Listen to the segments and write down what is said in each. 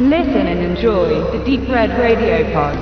Listen and enjoy the Deep Red Radio Pod.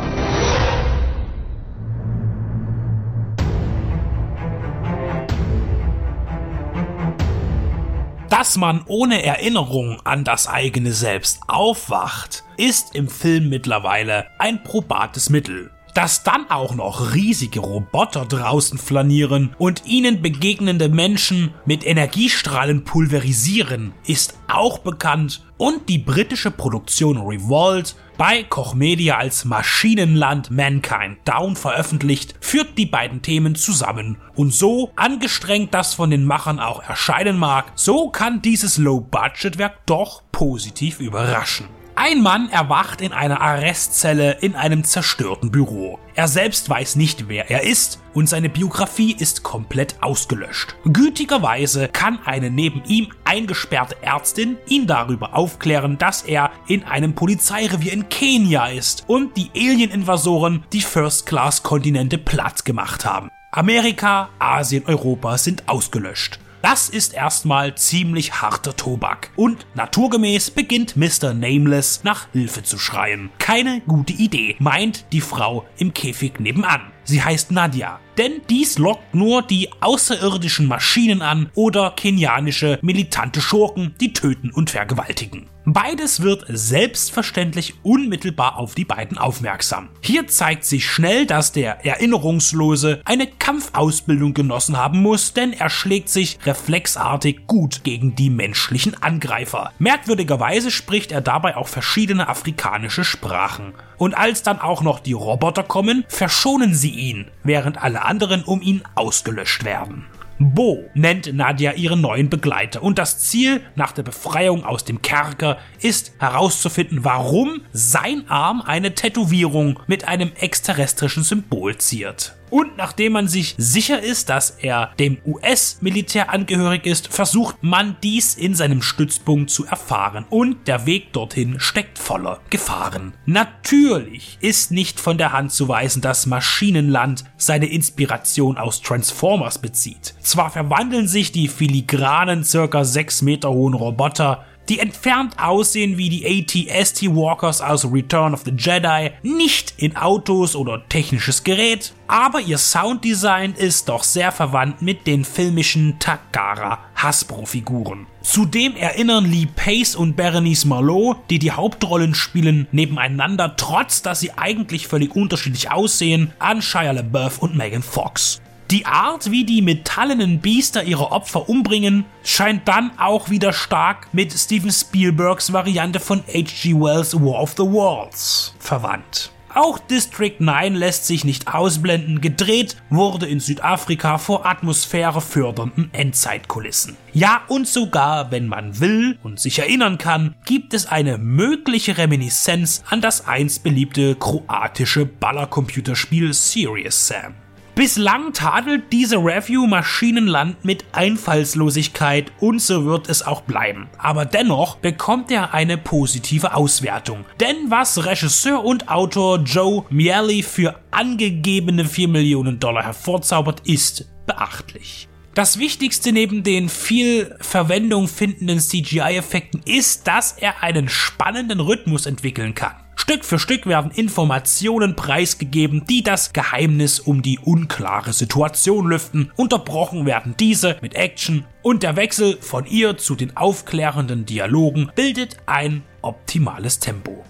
Dass man ohne Erinnerung an das eigene Selbst aufwacht, ist im Film mittlerweile ein probates Mittel. Dass dann auch noch riesige Roboter draußen flanieren und ihnen begegnende Menschen mit Energiestrahlen pulverisieren, ist auch bekannt und die britische Produktion Revolt bei Koch Media als Maschinenland Mankind Down veröffentlicht, führt die beiden Themen zusammen. Und so, angestrengt das von den Machern auch erscheinen mag, so kann dieses Low-Budget-Werk doch positiv überraschen. Ein Mann erwacht in einer Arrestzelle in einem zerstörten Büro. Er selbst weiß nicht, wer er ist und seine Biografie ist komplett ausgelöscht. Gütigerweise kann eine neben ihm eingesperrte Ärztin ihn darüber aufklären, dass er in einem Polizeirevier in Kenia ist und die Alien-Invasoren die First-Class-Kontinente platt gemacht haben. Amerika, Asien, Europa sind ausgelöscht. Das ist erstmal ziemlich harter Tobak. Und naturgemäß beginnt Mr. Nameless nach Hilfe zu schreien. Keine gute Idee, meint die Frau im Käfig nebenan. Sie heißt Nadia. Denn dies lockt nur die außerirdischen Maschinen an oder kenianische militante Schurken, die töten und vergewaltigen. Beides wird selbstverständlich unmittelbar auf die beiden aufmerksam. Hier zeigt sich schnell, dass der Erinnerungslose eine Kampfausbildung genossen haben muss, denn er schlägt sich reflexartig gut gegen die menschlichen Angreifer. Merkwürdigerweise spricht er dabei auch verschiedene afrikanische Sprachen. Und als dann auch noch die Roboter kommen, verschonen sie ihn, während alle anderen um ihn ausgelöscht werden. Bo nennt Nadia ihren neuen Begleiter und das Ziel nach der Befreiung aus dem Kerker ist herauszufinden, warum sein Arm eine Tätowierung mit einem exterrestrischen Symbol ziert. Und nachdem man sich sicher ist, dass er dem US-Militär angehörig ist, versucht man dies in seinem Stützpunkt zu erfahren. Und der Weg dorthin steckt voller Gefahren. Natürlich ist nicht von der Hand zu weisen, dass Maschinenland seine Inspiration aus Transformers bezieht. Zwar verwandeln sich die filigranen, circa 6 Meter hohen Roboter die entfernt aussehen wie die AT-ST Walkers aus Return of the Jedi, nicht in Autos oder technisches Gerät, aber ihr Sounddesign ist doch sehr verwandt mit den filmischen Takara Hasbro-Figuren. Zudem erinnern Lee Pace und Berenice Marlowe, die die Hauptrollen spielen, nebeneinander, trotz dass sie eigentlich völlig unterschiedlich aussehen, an Shia LaBeouf und Megan Fox. Die Art, wie die metallenen Biester ihre Opfer umbringen, scheint dann auch wieder stark mit Steven Spielbergs Variante von H.G. Wells War of the Worlds verwandt. Auch District 9 lässt sich nicht ausblenden, gedreht wurde in Südafrika vor atmosphärefördernden Endzeitkulissen. Ja, und sogar, wenn man will und sich erinnern kann, gibt es eine mögliche Reminiszenz an das einst beliebte kroatische Ballercomputerspiel Serious Sam. Bislang tadelt diese Review Maschinenland mit Einfallslosigkeit und so wird es auch bleiben. Aber dennoch bekommt er eine positive Auswertung. Denn was Regisseur und Autor Joe Miele für angegebene 4 Millionen Dollar hervorzaubert, ist beachtlich. Das Wichtigste neben den viel Verwendung findenden CGI-Effekten ist, dass er einen spannenden Rhythmus entwickeln kann. Stück für Stück werden Informationen preisgegeben, die das Geheimnis um die unklare Situation lüften. Unterbrochen werden diese mit Action und der Wechsel von ihr zu den aufklärenden Dialogen bildet ein optimales Tempo.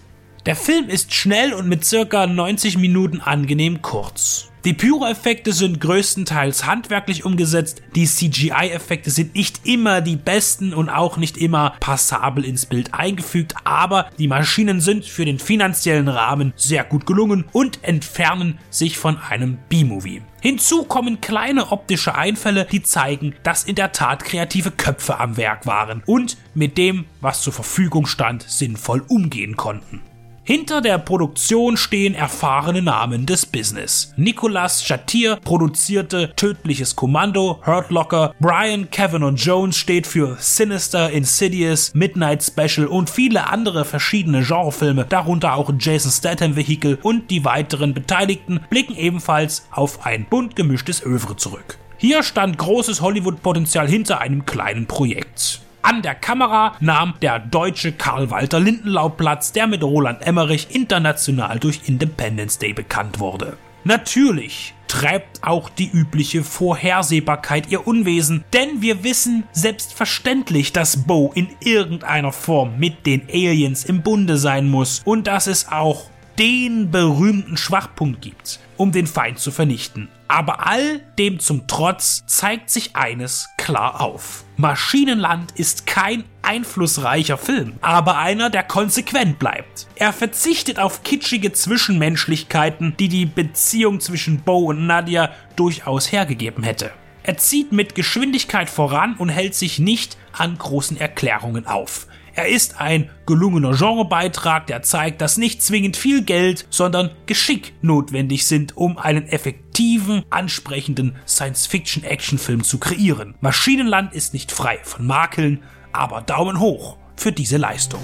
Der Film ist schnell und mit circa 90 Minuten angenehm kurz. Die Pyro-Effekte sind größtenteils handwerklich umgesetzt, die CGI-Effekte sind nicht immer die besten und auch nicht immer passabel ins Bild eingefügt, aber die Maschinen sind für den finanziellen Rahmen sehr gut gelungen und entfernen sich von einem B-Movie. Hinzu kommen kleine optische Einfälle, die zeigen, dass in der Tat kreative Köpfe am Werk waren und mit dem, was zur Verfügung stand, sinnvoll umgehen konnten. Hinter der Produktion stehen erfahrene Namen des Business. Nicolas Chatir produzierte Tödliches Kommando, Hurt Locker, Brian Kevin Jones steht für Sinister, Insidious, Midnight Special und viele andere verschiedene Genrefilme, darunter auch Jason Statham Vehicle und die weiteren Beteiligten blicken ebenfalls auf ein bunt gemischtes Övre zurück. Hier stand großes Hollywood-Potenzial hinter einem kleinen Projekt. An der Kamera nahm der deutsche Karl Walter Lindenlaub Platz, der mit Roland Emmerich international durch Independence Day bekannt wurde. Natürlich treibt auch die übliche Vorhersehbarkeit ihr Unwesen, denn wir wissen selbstverständlich, dass Bo in irgendeiner Form mit den Aliens im Bunde sein muss und dass es auch den berühmten Schwachpunkt gibt, um den Feind zu vernichten. Aber all dem zum Trotz zeigt sich eines klar auf. Maschinenland ist kein einflussreicher Film, aber einer, der konsequent bleibt. Er verzichtet auf kitschige Zwischenmenschlichkeiten, die die Beziehung zwischen Bo und Nadia durchaus hergegeben hätte. Er zieht mit Geschwindigkeit voran und hält sich nicht an großen Erklärungen auf. Er ist ein gelungener Genrebeitrag, der zeigt, dass nicht zwingend viel Geld, sondern Geschick notwendig sind, um einen effektiven, ansprechenden Science-Fiction-Action-Film zu kreieren. Maschinenland ist nicht frei von Makeln, aber Daumen hoch für diese Leistung.